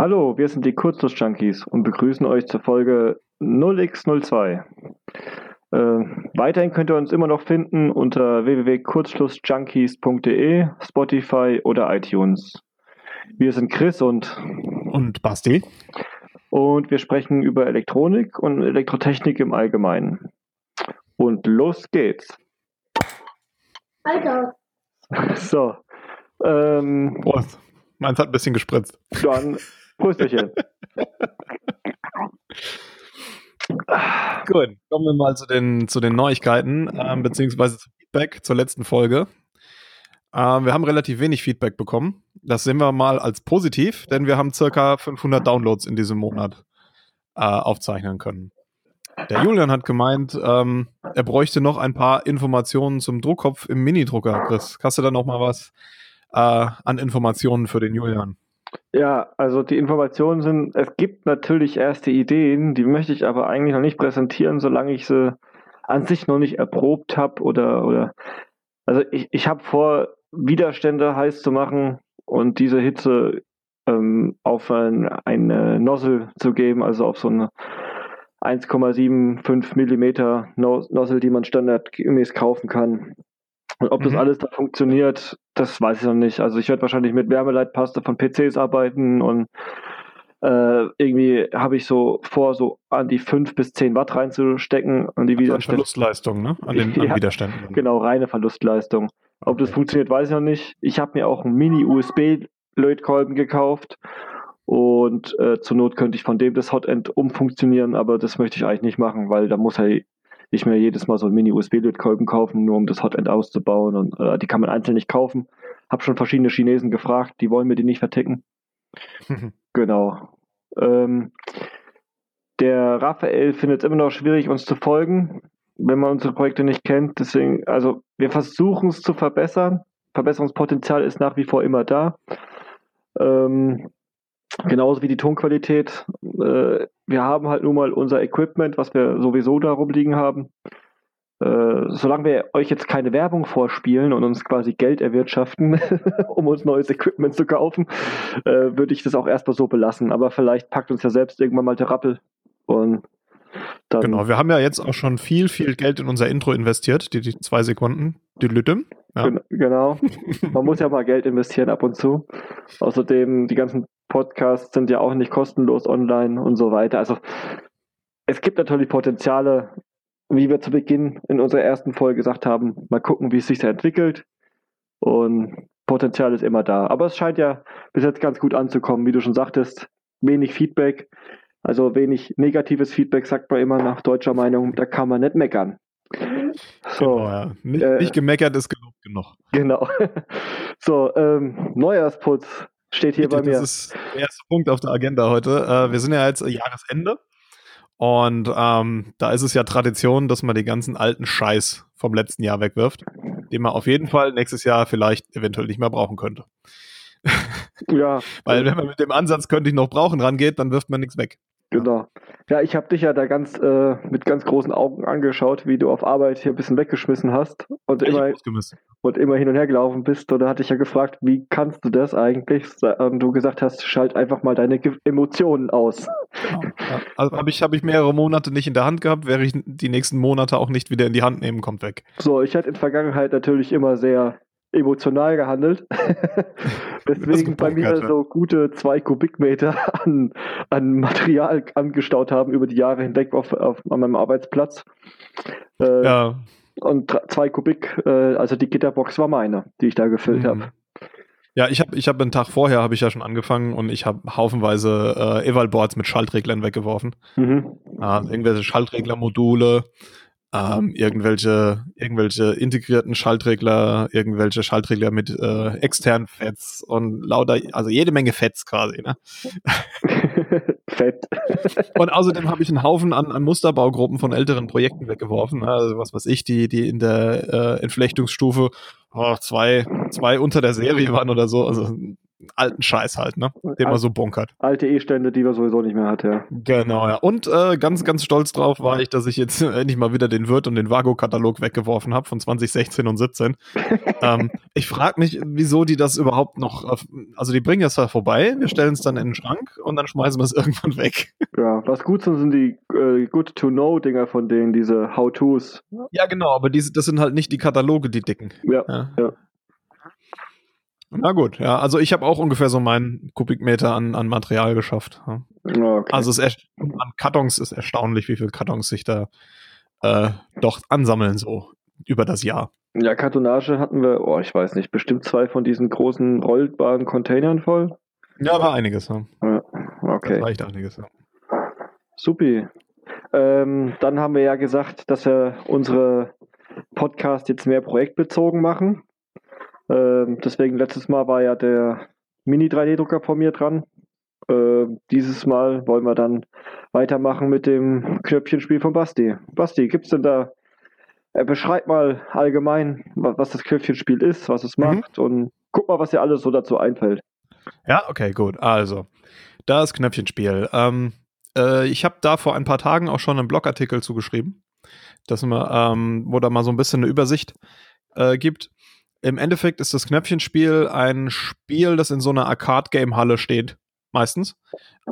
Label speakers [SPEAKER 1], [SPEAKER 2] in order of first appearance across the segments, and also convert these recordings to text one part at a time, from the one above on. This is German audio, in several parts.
[SPEAKER 1] Hallo, wir sind die Kurzlust-Junkies und begrüßen euch zur Folge 0x02. Äh, weiterhin könnt ihr uns immer noch finden unter www.kurzschlussjunkies.de, Spotify oder iTunes. Wir sind Chris und
[SPEAKER 2] und Basti
[SPEAKER 1] und wir sprechen über Elektronik und Elektrotechnik im Allgemeinen. Und los geht's.
[SPEAKER 3] Alter.
[SPEAKER 1] So. Ähm,
[SPEAKER 2] Prost. Meins hat ein bisschen gespritzt.
[SPEAKER 1] Dann Prösterchen.
[SPEAKER 2] Gut, kommen wir mal zu den, zu den Neuigkeiten, ähm, beziehungsweise zum Feedback zur letzten Folge. Ähm, wir haben relativ wenig Feedback bekommen. Das sehen wir mal als positiv, denn wir haben circa 500 Downloads in diesem Monat äh, aufzeichnen können. Der Julian hat gemeint, ähm, er bräuchte noch ein paar Informationen zum Druckkopf im Minidrucker. Chris, hast du da noch mal was äh, an Informationen für den Julian?
[SPEAKER 1] Ja, also die Informationen sind, es gibt natürlich erste Ideen, die möchte ich aber eigentlich noch nicht präsentieren, solange ich sie an sich noch nicht erprobt habe oder, oder, also ich, ich habe vor, Widerstände heiß zu machen und diese Hitze ähm, auf ein, eine Nozzle zu geben, also auf so eine 1,75 Millimeter Nozzle, die man standardgemäß kaufen kann. Und ob mhm. das alles da funktioniert, das weiß ich noch nicht. Also ich werde wahrscheinlich mit Wärmeleitpaste von PCs arbeiten und äh, irgendwie habe ich so vor, so an die 5 bis 10 Watt reinzustecken. An die
[SPEAKER 2] also Widerstände. Verlustleistung, ne? An den
[SPEAKER 1] ja,
[SPEAKER 2] an Widerständen.
[SPEAKER 1] Genau, reine Verlustleistung. Ob okay. das funktioniert, weiß ich noch nicht. Ich habe mir auch einen Mini-USB-Lötkolben gekauft und äh, zur Not könnte ich von dem das Hotend umfunktionieren, aber das möchte ich eigentlich nicht machen, weil da muss er nicht mehr jedes Mal so einen Mini-USB-Lötkolben kaufen, nur um das Hotend auszubauen. Und äh, die kann man einzeln nicht kaufen. Hab schon verschiedene Chinesen gefragt, die wollen mir die nicht verticken. genau. Ähm, der Raphael findet es immer noch schwierig, uns zu folgen, wenn man unsere Projekte nicht kennt. Deswegen, also wir versuchen es zu verbessern. Verbesserungspotenzial ist nach wie vor immer da. Ähm, Genauso wie die Tonqualität. Äh, wir haben halt nun mal unser Equipment, was wir sowieso da rumliegen haben. Äh, solange wir euch jetzt keine Werbung vorspielen und uns quasi Geld erwirtschaften, um uns neues Equipment zu kaufen, äh, würde ich das auch erstmal so belassen. Aber vielleicht packt uns ja selbst irgendwann mal der Rappel und
[SPEAKER 2] dann genau, wir haben ja jetzt auch schon viel, viel Geld in unser Intro investiert, die, die zwei Sekunden, die Lütte.
[SPEAKER 1] Ja. Genau. Man muss ja mal Geld investieren ab und zu. Außerdem, die ganzen Podcasts sind ja auch nicht kostenlos online und so weiter. Also es gibt natürlich Potenziale, wie wir zu Beginn in unserer ersten Folge gesagt haben, mal gucken, wie es sich entwickelt. Und Potenzial ist immer da. Aber es scheint ja bis jetzt ganz gut anzukommen, wie du schon sagtest. Wenig Feedback, also wenig negatives Feedback, sagt man immer nach deutscher Meinung, da kann man nicht meckern.
[SPEAKER 2] So, genau, ja. nicht, äh, nicht, gemeckert ist gelobt genug.
[SPEAKER 1] Genau. so, ähm, Neujahrsputz Steht hier Bitte, bei mir.
[SPEAKER 2] Das ist der erste Punkt auf der Agenda heute. Äh, wir sind ja jetzt Jahresende. Und ähm, da ist es ja Tradition, dass man den ganzen alten Scheiß vom letzten Jahr wegwirft, den man auf jeden Fall nächstes Jahr vielleicht eventuell nicht mehr brauchen könnte.
[SPEAKER 1] Ja.
[SPEAKER 2] Weil wenn man mit dem Ansatz könnte ich noch brauchen rangeht, dann wirft man nichts weg.
[SPEAKER 1] Genau. Ja, ich habe dich ja da ganz äh, mit ganz großen Augen angeschaut, wie du auf Arbeit hier ein bisschen weggeschmissen hast und immer, und immer hin und her gelaufen bist. Und da hatte ich ja gefragt, wie kannst du das eigentlich? Und du gesagt hast, schalt einfach mal deine Emotionen aus.
[SPEAKER 2] Genau. Ja. Also habe ich, hab ich mehrere Monate nicht in der Hand gehabt, wäre ich die nächsten Monate auch nicht wieder in die Hand nehmen, kommt weg.
[SPEAKER 1] So, ich hatte in der Vergangenheit natürlich immer sehr emotional gehandelt. Deswegen bei mir so gute zwei Kubikmeter an, an Material angestaut haben über die Jahre hinweg auf, auf an meinem Arbeitsplatz. Äh, ja. Und zwei Kubik, äh, also die Gitterbox war meine, die ich da gefüllt mhm. habe.
[SPEAKER 2] Ja, ich habe ich hab einen Tag vorher habe ich ja schon angefangen und ich habe haufenweise äh, Evalboards mit Schaltreglern weggeworfen. Mhm. Äh, irgendwelche Schaltreglermodule, ähm, irgendwelche, irgendwelche integrierten Schaltregler, irgendwelche Schaltregler mit äh, externen Fets und lauter, also jede Menge Fets quasi, ne?
[SPEAKER 1] Fett.
[SPEAKER 2] und außerdem habe ich einen Haufen an, an Musterbaugruppen von älteren Projekten weggeworfen, ne? also was weiß ich, die, die in der äh, Entflechtungsstufe oh, zwei, zwei unter der Serie waren oder so, also alten Scheiß halt, ne? Den man so bunkert.
[SPEAKER 1] Alte E-Stände, die man sowieso nicht mehr hat, ja.
[SPEAKER 2] Genau, ja. Und äh, ganz, ganz stolz drauf war ich, dass ich jetzt endlich mal wieder den Wirt und den Vago-Katalog weggeworfen habe von 2016 und 17. ähm, ich frage mich, wieso die das überhaupt noch, auf, also die bringen es zwar vorbei, wir stellen es dann in den Schrank und dann schmeißen wir es irgendwann weg.
[SPEAKER 1] Ja, was gut sind, sind die äh, Good-to-Know-Dinger von denen, diese How-Tos.
[SPEAKER 2] Ja, genau, aber diese, das sind halt nicht die Kataloge, die dicken.
[SPEAKER 1] Ja, ja. ja.
[SPEAKER 2] Na gut, ja, also ich habe auch ungefähr so meinen Kubikmeter an, an Material geschafft. Ja. Okay. Also es ist an Kartons ist erstaunlich, wie viele Kartons sich da äh, doch ansammeln so über das Jahr.
[SPEAKER 1] Ja, Kartonage hatten wir, oh, ich weiß nicht, bestimmt zwei von diesen großen rollbaren Containern voll.
[SPEAKER 2] Ja, war einiges. Ja.
[SPEAKER 1] ja okay. Das
[SPEAKER 2] war echt einiges. Ja.
[SPEAKER 1] Supi. Ähm, dann haben wir ja gesagt, dass wir unsere Podcast jetzt mehr projektbezogen machen. Ähm, deswegen letztes Mal war ja der Mini-3D-Drucker von mir dran. Äh, dieses Mal wollen wir dann weitermachen mit dem Knöpfchenspiel von Basti. Basti, gibt es denn da, äh, beschreib mal allgemein, was, das Knöpfchenspiel ist, was es mhm. macht und guck mal, was dir alles so dazu einfällt.
[SPEAKER 2] Ja, okay, gut. Also, das Knöpfchenspiel. Ähm, äh, ich habe da vor ein paar Tagen auch schon einen Blogartikel zugeschrieben, dass man, ähm, wo da mal so ein bisschen eine Übersicht äh, gibt. Im Endeffekt ist das Knöpfchenspiel ein Spiel, das in so einer Arcade-Game-Halle steht, meistens.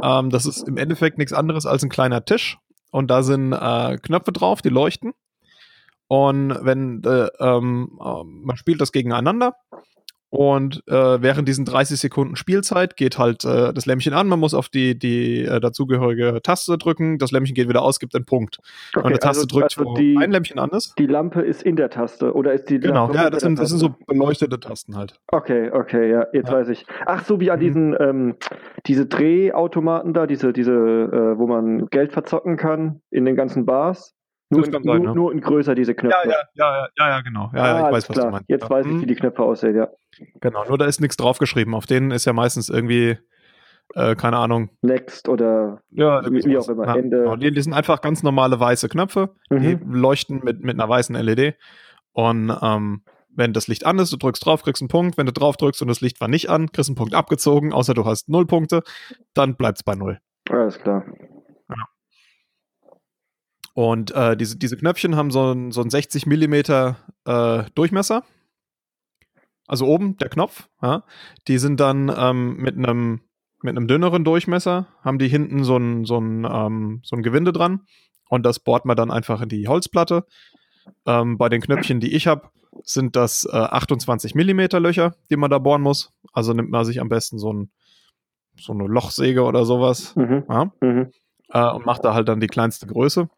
[SPEAKER 2] Ähm, das ist im Endeffekt nichts anderes als ein kleiner Tisch und da sind äh, Knöpfe drauf, die leuchten. Und wenn äh, ähm, äh, man spielt das gegeneinander und äh, während diesen 30 Sekunden Spielzeit geht halt äh, das Lämpchen an, man muss auf die, die äh, dazugehörige Taste drücken, das Lämpchen geht wieder aus, gibt einen Punkt. Okay, und die Taste also, drückt, also die, ein Lämpchen an ist.
[SPEAKER 1] Die Lampe ist in der Taste oder ist die
[SPEAKER 2] Genau, ja, das sind, das sind so beleuchtete Tasten halt.
[SPEAKER 1] Okay, okay, ja, jetzt ja. weiß ich. Ach, so wie an mhm. diesen ähm, diese Drehautomaten da, diese, diese, äh, wo man Geld verzocken kann in den ganzen Bars. Nur, in, sein, nur, ja. nur, in größer diese Knöpfe.
[SPEAKER 2] Ja, ja, ja, ja, ja genau. Ja, ah,
[SPEAKER 1] ja, ich weiß, was klar. du meinst. Jetzt weiß ich, wie die Knöpfe aussehen, ja.
[SPEAKER 2] Genau, nur da ist nichts draufgeschrieben. Auf denen ist ja meistens irgendwie, äh, keine Ahnung.
[SPEAKER 1] Next oder
[SPEAKER 2] ja, wie, wie auch immer. Ja, Ende. Genau. Die, die, sind einfach ganz normale weiße Knöpfe. Mhm. Die leuchten mit, mit einer weißen LED. Und ähm, wenn das Licht an ist, du drückst drauf, kriegst einen Punkt. Wenn du drauf drückst und das Licht war nicht an, kriegst einen Punkt abgezogen, außer du hast null Punkte, dann bleibt es bei null.
[SPEAKER 1] Alles klar.
[SPEAKER 2] Und äh, diese, diese Knöpfchen haben so einen so 60 Millimeter äh, Durchmesser. Also oben der Knopf. Ja. Die sind dann ähm, mit einem mit einem dünneren Durchmesser, haben die hinten so ein, so ein, ähm, so ein Gewinde dran. Und das bohrt man dann einfach in die Holzplatte. Ähm, bei den Knöpfchen, die ich habe, sind das äh, 28 Millimeter Löcher, die man da bohren muss. Also nimmt man sich am besten so, ein, so eine Lochsäge oder sowas mhm. Ja, mhm. Äh, und macht da halt dann die kleinste Größe.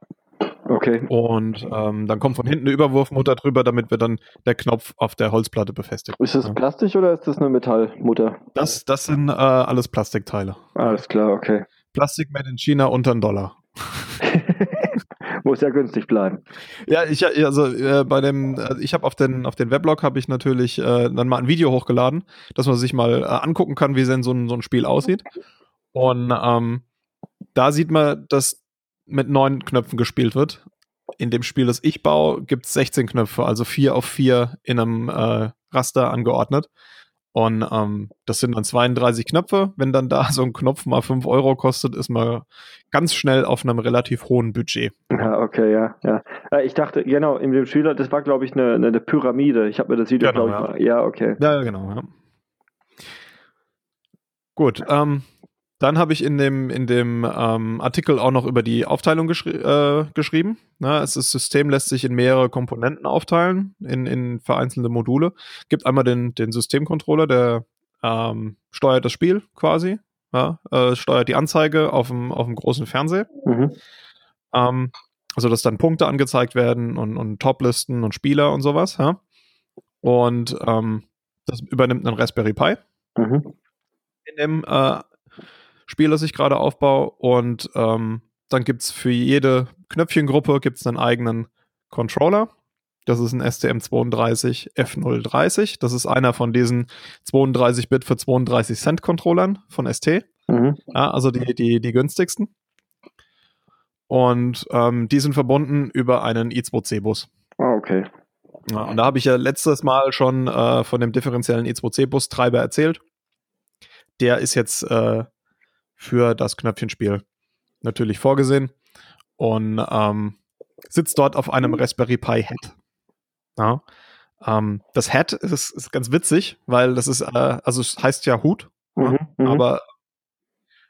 [SPEAKER 1] Okay.
[SPEAKER 2] Und ähm, dann kommt von hinten eine Überwurfmutter drüber, damit wir dann der Knopf auf der Holzplatte befestigt.
[SPEAKER 1] Ist das Plastik oder ist das eine Metallmutter?
[SPEAKER 2] Das, das sind äh, alles Plastikteile.
[SPEAKER 1] Alles klar, okay.
[SPEAKER 2] Plastik made in China unter einen Dollar.
[SPEAKER 1] Muss ja günstig bleiben.
[SPEAKER 2] Ja, ich also äh, bei dem, äh, ich habe auf den auf den Weblog habe ich natürlich äh, dann mal ein Video hochgeladen, dass man sich mal äh, angucken kann, wie denn so ein, so ein Spiel aussieht. Und ähm, da sieht man, dass mit neun Knöpfen gespielt wird. In dem Spiel, das ich baue, gibt es 16 Knöpfe, also vier auf vier in einem äh, Raster angeordnet. Und ähm, das sind dann 32 Knöpfe. Wenn dann da so ein Knopf mal 5 Euro kostet, ist man ganz schnell auf einem relativ hohen Budget.
[SPEAKER 1] Ja, okay, ja, ja. Äh, ich dachte, genau, in dem Spieler, das war, glaube ich, eine, eine Pyramide. Ich habe mir das Video, genau, glaube ich, ja. mal. Ja, okay.
[SPEAKER 2] Ja, genau, ja. Gut, ähm, dann habe ich in dem, in dem ähm, Artikel auch noch über die Aufteilung geschri äh, geschrieben. Na, es, das System lässt sich in mehrere Komponenten aufteilen, in, in vereinzelte Module. Gibt einmal den, den Systemcontroller, der ähm, steuert das Spiel quasi, ja, äh, steuert die Anzeige auf dem, auf dem großen Fernseher. Mhm. Ähm, also, dass dann Punkte angezeigt werden und, und Toplisten und Spieler und sowas. Ja. Und ähm, das übernimmt ein Raspberry Pi. Mhm. In dem äh, Spiel, das ich gerade aufbaue. Und ähm, dann gibt es für jede Knöpfchengruppe gibt's einen eigenen Controller. Das ist ein STM32 F030. Das ist einer von diesen 32-Bit für 32 Cent Controllern von ST. Mhm. Ja, also die, die, die günstigsten. Und ähm, die sind verbunden über einen i2C-Bus.
[SPEAKER 1] Ah, okay.
[SPEAKER 2] Ja, und da habe ich ja letztes Mal schon äh, von dem differenziellen i2C-Bus-Treiber erzählt. der ist jetzt äh, für das Knöpfchenspiel natürlich vorgesehen und ähm, sitzt dort auf einem Raspberry Pi Head. Ja. Ähm, das Head ist, ist, ganz witzig, weil das ist, äh, also es heißt ja Hut, mhm, ja, mhm. aber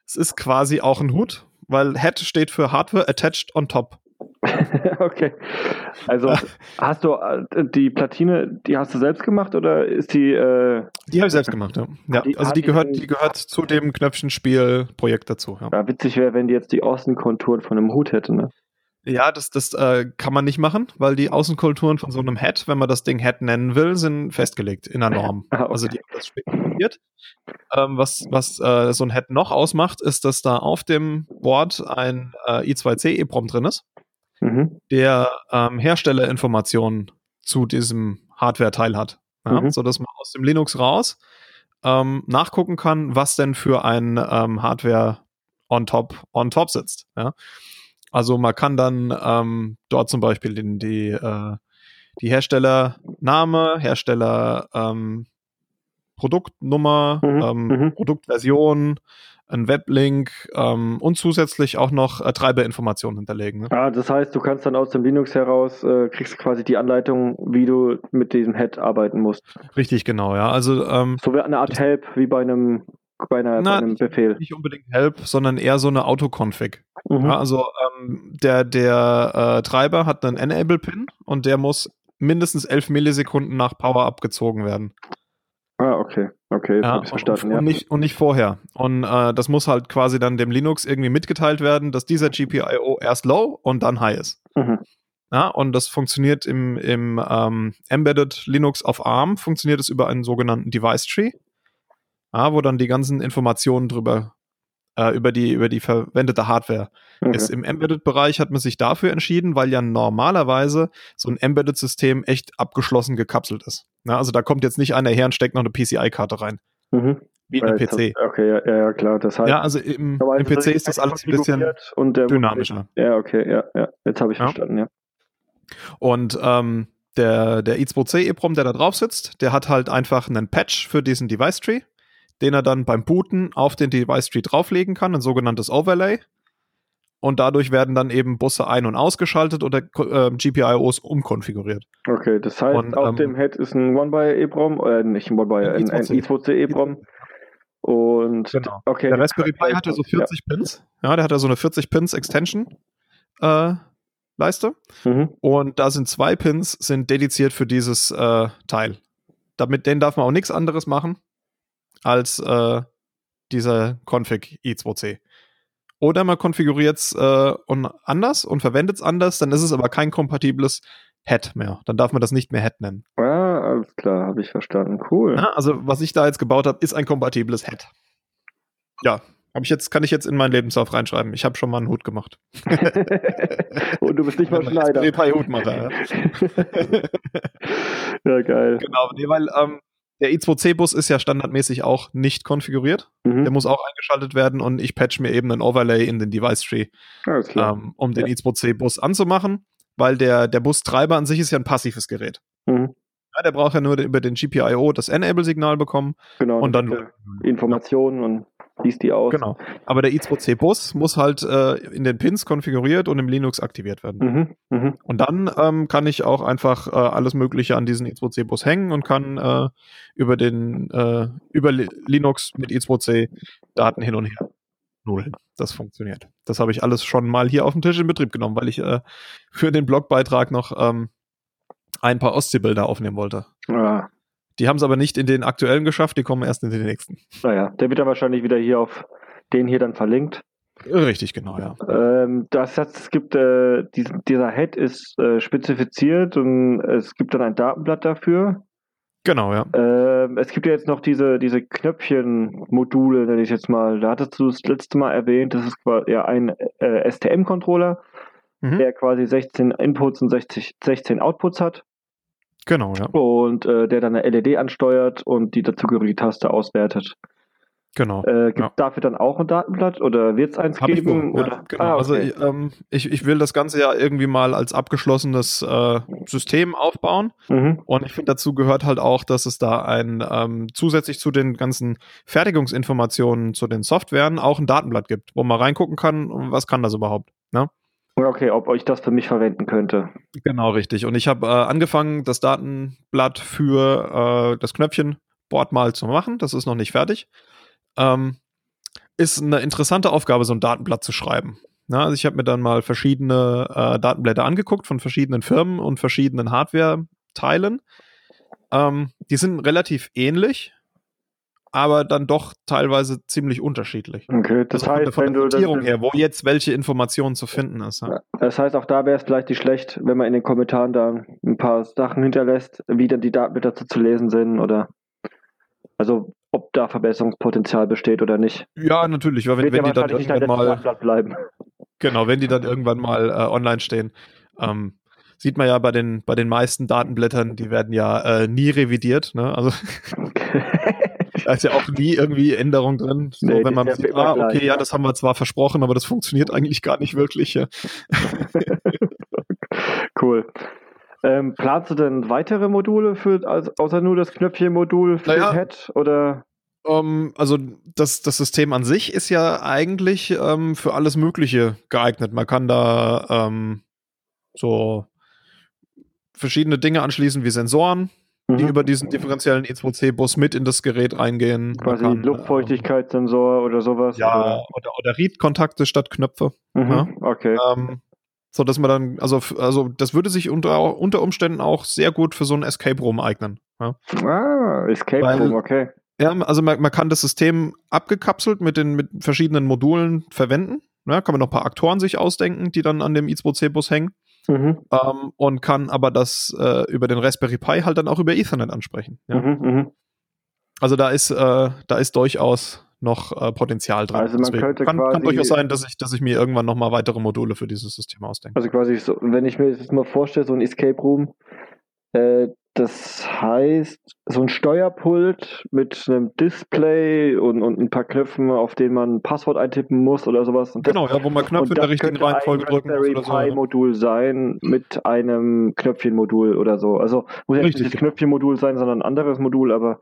[SPEAKER 2] es ist quasi auch ein Hut, weil Head steht für Hardware Attached on Top.
[SPEAKER 1] okay. Also hast du äh, die Platine, die hast du selbst gemacht oder ist die? Äh,
[SPEAKER 2] die habe ich selbst gemacht, ja. ja die, also die gehört, die gehört zu dem Knöpfchenspiel-Projekt dazu. Ja.
[SPEAKER 1] ja witzig wäre, wenn die jetzt die Außenkonturen von einem Hut hätte, ne?
[SPEAKER 2] Ja, das, das äh, kann man nicht machen, weil die Außenkulturen von so einem Head, wenn man das Ding Head nennen will, sind festgelegt in der Norm. ah, okay. Also die haben das spezifiziert. Ähm, was was äh, so ein Head noch ausmacht, ist, dass da auf dem Board ein äh, i2C EEPROM drin ist, mhm. der ähm, Herstellerinformationen zu diesem Hardware-Teil hat. Ja? Mhm. Sodass man aus dem Linux raus ähm, nachgucken kann, was denn für ein ähm, Hardware on top, on top sitzt. Ja? Also man kann dann ähm, dort zum Beispiel in die, äh, die Herstellername, Hersteller ähm, Produktnummer, mhm, ähm, mhm. Produktversion, ein Weblink ähm, und zusätzlich auch noch äh, Treiberinformationen hinterlegen. Ne?
[SPEAKER 1] Ah, das heißt, du kannst dann aus dem Linux heraus, äh, kriegst quasi die Anleitung, wie du mit diesem Head arbeiten musst.
[SPEAKER 2] Richtig, genau, ja. Also, ähm,
[SPEAKER 1] so wie eine Art Help wie bei einem bei, einer, Na, bei einem Befehl.
[SPEAKER 2] Nicht unbedingt Help, sondern eher so eine Autoconfig. Mhm. Ja, also ähm, der, der äh, Treiber hat einen Enable-Pin und der muss mindestens 11 Millisekunden nach Power abgezogen werden.
[SPEAKER 1] Ah, okay. Okay,
[SPEAKER 2] ja, verstanden. Und, ja. und, nicht, und nicht vorher. Und äh, das muss halt quasi dann dem Linux irgendwie mitgeteilt werden, dass dieser GPIO erst low und dann high ist. Mhm. Ja, und das funktioniert im, im ähm, Embedded Linux auf ARM, funktioniert es über einen sogenannten Device Tree ja, wo dann die ganzen Informationen drüber äh, über die über die verwendete Hardware okay. ist. Im Embedded-Bereich hat man sich dafür entschieden, weil ja normalerweise so ein Embedded-System echt abgeschlossen gekapselt ist. Ja, also da kommt jetzt nicht einer her und steckt noch eine PCI-Karte rein. Mhm. Wie ein PC.
[SPEAKER 1] Okay, ja, ja, klar. Das heißt,
[SPEAKER 2] ja, also im, im PC ist das alles ein bisschen dynamischer.
[SPEAKER 1] Ja, okay, ja, ja. Jetzt habe ich ja. verstanden, ja.
[SPEAKER 2] Und ähm, der, der i2C EEPROM, der da drauf sitzt, der hat halt einfach einen Patch für diesen Device Tree den er dann beim Booten auf den Device Tree drauflegen kann, ein sogenanntes Overlay. Und dadurch werden dann eben Busse ein- und ausgeschaltet oder äh, GPIOs umkonfiguriert.
[SPEAKER 1] Okay, das heißt, und, auf ähm, dem Head ist ein One-by-EEPROM, äh, nicht ein One-by, ein, ein I2C-EEPROM. Und
[SPEAKER 2] genau. okay. Der Raspberry Pi hat ja so 40 ja. Pins. Ja, der hat ja so eine 40 Pins Extension äh, Leiste. Mhm. Und da sind zwei Pins sind dediziert für dieses äh, Teil. Damit den darf man auch nichts anderes machen als äh, dieser Config i2c. Oder man konfiguriert es äh, anders und verwendet es anders, dann ist es aber kein kompatibles Head mehr. Dann darf man das nicht mehr Head nennen.
[SPEAKER 1] Ja, alles klar, habe ich verstanden. Cool.
[SPEAKER 2] Ja, also was ich da jetzt gebaut habe, ist ein kompatibles Head. Ja, hab ich jetzt, kann ich jetzt in meinen Lebenslauf reinschreiben. Ich habe schon mal einen Hut gemacht.
[SPEAKER 1] und du bist nicht mal Schneider.
[SPEAKER 2] Ich bin Hutmacher.
[SPEAKER 1] Ja. ja, geil.
[SPEAKER 2] Genau, nee, weil ähm, der i2C-Bus ist ja standardmäßig auch nicht konfiguriert. Mhm. Der muss auch eingeschaltet werden und ich patch mir eben ein Overlay in den Device Tree, ähm, um den ja. i2C-Bus anzumachen, weil der, der Bustreiber an sich ist ja ein passives Gerät. Mhm. Ja, der braucht ja nur über den GPIO das Enable-Signal bekommen.
[SPEAKER 1] Genau.
[SPEAKER 2] Und dann
[SPEAKER 1] Informationen und liest die aus.
[SPEAKER 2] Genau. Aber der i2C-Bus muss halt äh, in den Pins konfiguriert und im Linux aktiviert werden. Mhm, mh. Und dann ähm, kann ich auch einfach äh, alles Mögliche an diesen i2C-Bus hängen und kann äh, über den äh, über Linux mit i2C Daten hin und her nullen. Das funktioniert. Das habe ich alles schon mal hier auf dem Tisch in Betrieb genommen, weil ich äh, für den Blogbeitrag noch ähm, ein paar Ostseebilder aufnehmen wollte. Ja. Die haben es aber nicht in den aktuellen geschafft, die kommen erst in den nächsten.
[SPEAKER 1] Naja, der wird dann wahrscheinlich wieder hier auf den hier dann verlinkt.
[SPEAKER 2] Richtig, genau, ja.
[SPEAKER 1] Ähm, das heißt, es gibt, äh, diesen, dieser Head ist äh, spezifiziert und es gibt dann ein Datenblatt dafür.
[SPEAKER 2] Genau, ja.
[SPEAKER 1] Ähm, es gibt ja jetzt noch diese, diese Knöpfchen-Module, nenne ich jetzt mal. Da hattest du das letzte Mal erwähnt, das ist ja ein äh, STM-Controller, mhm. der quasi 16 Inputs und 60, 16 Outputs hat.
[SPEAKER 2] Genau, ja.
[SPEAKER 1] Und äh, der dann eine LED ansteuert und die dazugehörige Taste auswertet.
[SPEAKER 2] Genau.
[SPEAKER 1] Äh, Gibt
[SPEAKER 2] ja.
[SPEAKER 1] dafür dann auch ein Datenblatt oder wird es eins
[SPEAKER 2] Hab ich
[SPEAKER 1] geben? oder?
[SPEAKER 2] ja, genau.
[SPEAKER 1] Ah,
[SPEAKER 2] Also
[SPEAKER 1] okay.
[SPEAKER 2] ähm, ich, ich will das Ganze ja irgendwie mal als abgeschlossenes äh, System aufbauen.
[SPEAKER 1] mhm.
[SPEAKER 2] Und ich finde, dazu gehört halt auch, dass es da ein ähm, zusätzlich zu den ganzen Fertigungsinformationen zu den Softwaren auch ein Datenblatt gibt, wo man reingucken kann, was kann das überhaupt. Ne?
[SPEAKER 1] Okay, ob ich das für mich verwenden könnte.
[SPEAKER 2] Genau, richtig. Und ich habe äh, angefangen, das Datenblatt für äh, das Knöpfchen Board mal zu machen. Das ist noch nicht fertig. Ähm, ist eine interessante Aufgabe, so ein Datenblatt zu schreiben. Na, also ich habe mir dann mal verschiedene äh, Datenblätter angeguckt von verschiedenen Firmen und verschiedenen Hardware-Teilen. Ähm, die sind relativ ähnlich, aber dann doch teilweise ziemlich unterschiedlich.
[SPEAKER 1] Okay, das
[SPEAKER 2] Also von der-
[SPEAKER 1] heißt,
[SPEAKER 2] von
[SPEAKER 1] wenn
[SPEAKER 2] der
[SPEAKER 1] du das,
[SPEAKER 2] Sortierung her, wo jetzt welche Informationen zu finden ist. Ja.
[SPEAKER 1] das heißt, auch da wäre es vielleicht nicht schlecht, wenn man in den Kommentaren da ein paar Sachen hinterlässt, wie dann die Datenblätter dazu zu lesen sind oder also ob da Verbesserungspotenzial besteht oder nicht.
[SPEAKER 2] Ja, natürlich, weil wenn, wenn die dann irgendwann mal,
[SPEAKER 1] bleiben.
[SPEAKER 2] genau, wenn die dann irgendwann mal äh, online stehen, ähm, sieht man ja bei den, bei den meisten Datenblättern, die werden ja äh, nie revidiert, ne? Also da ist ja auch nie irgendwie Änderung drin. So,
[SPEAKER 1] Nee,
[SPEAKER 2] wenn man sieht, ah,
[SPEAKER 1] gleich,
[SPEAKER 2] okay, ja,
[SPEAKER 1] ja.
[SPEAKER 2] das haben wir zwar versprochen, aber das funktioniert eigentlich gar nicht wirklich. Ja.
[SPEAKER 1] cool. Ähm, planst du denn weitere Module für, also, außer nur das Knöpfchen-Modul für
[SPEAKER 2] Naja.
[SPEAKER 1] den Head? Oder?
[SPEAKER 2] Ähm, also das, das System an sich ist ja eigentlich ähm, für alles Mögliche geeignet. Man kann da ähm, so verschiedene Dinge anschließen wie Sensoren, die
[SPEAKER 1] Mhm.
[SPEAKER 2] über diesen differenziellen E2C-Bus mit in das Gerät reingehen.
[SPEAKER 1] Quasi
[SPEAKER 2] kann,
[SPEAKER 1] Luftfeuchtigkeitssensor oder sowas?
[SPEAKER 2] Ja,
[SPEAKER 1] Oder?
[SPEAKER 2] oder, oder Read-Kontakte statt Knöpfe.
[SPEAKER 1] Mhm.
[SPEAKER 2] ja.
[SPEAKER 1] Okay.
[SPEAKER 2] Ähm, so dass man dann, also, also das würde sich unter, unter Umständen auch sehr gut für so ein Escape Room eignen. Ja,
[SPEAKER 1] Ah, Escape
[SPEAKER 2] Weil-
[SPEAKER 1] Room, okay.
[SPEAKER 2] ja also man, man kann das System abgekapselt mit den mit verschiedenen Modulen verwenden. Ja, kann man noch ein paar Aktoren sich ausdenken, die dann an dem i2C-Bus hängen.
[SPEAKER 1] Mhm.
[SPEAKER 2] Ähm, und kann aber das äh, über den Raspberry Pi halt dann auch über Ethernet ansprechen. Ja?
[SPEAKER 1] Mhm, mhm.
[SPEAKER 2] Also da ist, äh, da ist durchaus noch äh, Potenzial drin.
[SPEAKER 1] Also man könnte
[SPEAKER 2] kann, kann
[SPEAKER 1] quasi-
[SPEAKER 2] durchaus sein, dass ich, dass ich mir irgendwann noch mal weitere Module für dieses System ausdenke.
[SPEAKER 1] Also quasi, so, wenn ich mir das jetzt mal vorstelle, so ein Escape Room, äh, das heißt, so ein Steuerpult mit einem Display und, und ein paar Knöpfen, auf denen man ein Passwort eintippen muss oder sowas. Und das,
[SPEAKER 2] genau, ja, wo man Knöpfe in der
[SPEAKER 1] das
[SPEAKER 2] richtigen Reihenfolge
[SPEAKER 1] ein
[SPEAKER 2] drücken muss oder so.
[SPEAKER 1] Pi
[SPEAKER 2] ja.
[SPEAKER 1] Modul sein mit einem Knöpfchenmodul oder so. Also muss ja nicht das. Knöpfchenmodul sein, sondern ein anderes Modul, aber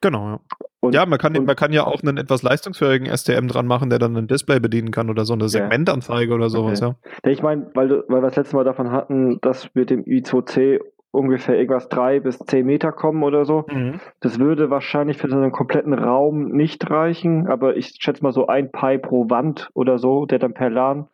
[SPEAKER 2] Genau, ja.
[SPEAKER 1] Und-
[SPEAKER 2] ja, man kann,
[SPEAKER 1] und-
[SPEAKER 2] man kann ja auch einen etwas leistungsfähigen STM dran machen, der dann ein Display bedienen kann oder so eine Segmentanzeige oder sowas,
[SPEAKER 1] Okay.
[SPEAKER 2] ja.
[SPEAKER 1] Ja, ich meine, weil, weil wir das letzte Mal davon hatten, dass mit dem i2C ungefähr irgendwas drei bis zehn Meter kommen oder so. Das würde wahrscheinlich für so einen kompletten Raum nicht reichen, aber ich schätze mal so ein Pi pro Wand oder so, der dann per LAN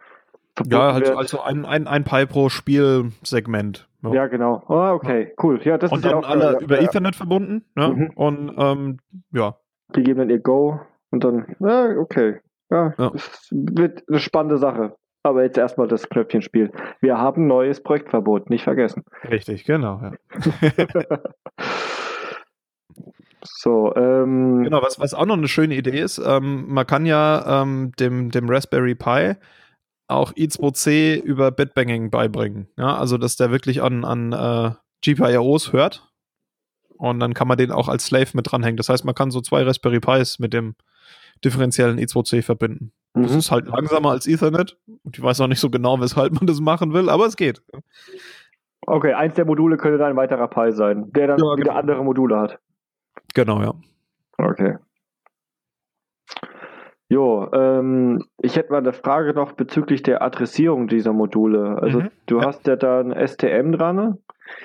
[SPEAKER 1] verbunden
[SPEAKER 2] Ja, halt,
[SPEAKER 1] wird.
[SPEAKER 2] also ein, ein, ein Pi pro Spielsegment. Ja.
[SPEAKER 1] Ja, genau. Ah, okay, cool. Ja, das
[SPEAKER 2] und
[SPEAKER 1] ist ja
[SPEAKER 2] dann
[SPEAKER 1] auch
[SPEAKER 2] alle über
[SPEAKER 1] ja,
[SPEAKER 2] Ethernet verbunden. Ja.
[SPEAKER 1] Mhm.
[SPEAKER 2] Und ähm, ja,
[SPEAKER 1] Die geben dann ihr Go und dann, ja, okay. Ja,
[SPEAKER 2] Ja.
[SPEAKER 1] das wird eine spannende Sache. Aber jetzt erstmal das Knöpfchenspiel. Wir haben neues Projektverbot, nicht vergessen.
[SPEAKER 2] richtig, genau. Ja.
[SPEAKER 1] So, ähm,
[SPEAKER 2] Genau, was, was auch noch eine schöne Idee ist, ähm, man kann ja ähm, dem, dem Raspberry Pi auch I2C über Bitbanging beibringen. Ja, also dass der wirklich an, an äh, GPIOs hört und dann kann man den auch als Slave mit dranhängen. Das heißt, man kann so zwei Raspberry Pis mit dem differenziellen I2C verbinden. Das
[SPEAKER 1] mhm.
[SPEAKER 2] ist halt langsamer als Ethernet und ich weiß auch nicht so genau, weshalb man das machen will, aber es geht.
[SPEAKER 1] Okay, eins der Module könnte dann ein weiterer Pi sein, der dann
[SPEAKER 2] Ja,
[SPEAKER 1] wieder
[SPEAKER 2] genau.
[SPEAKER 1] andere Module hat.
[SPEAKER 2] Genau, ja.
[SPEAKER 1] Okay. Jo, ähm, ich hätte mal eine Frage noch bezüglich der Adressierung dieser Module. Also
[SPEAKER 2] Mhm,
[SPEAKER 1] du
[SPEAKER 2] ja.
[SPEAKER 1] hast ja da ein STM dran ne?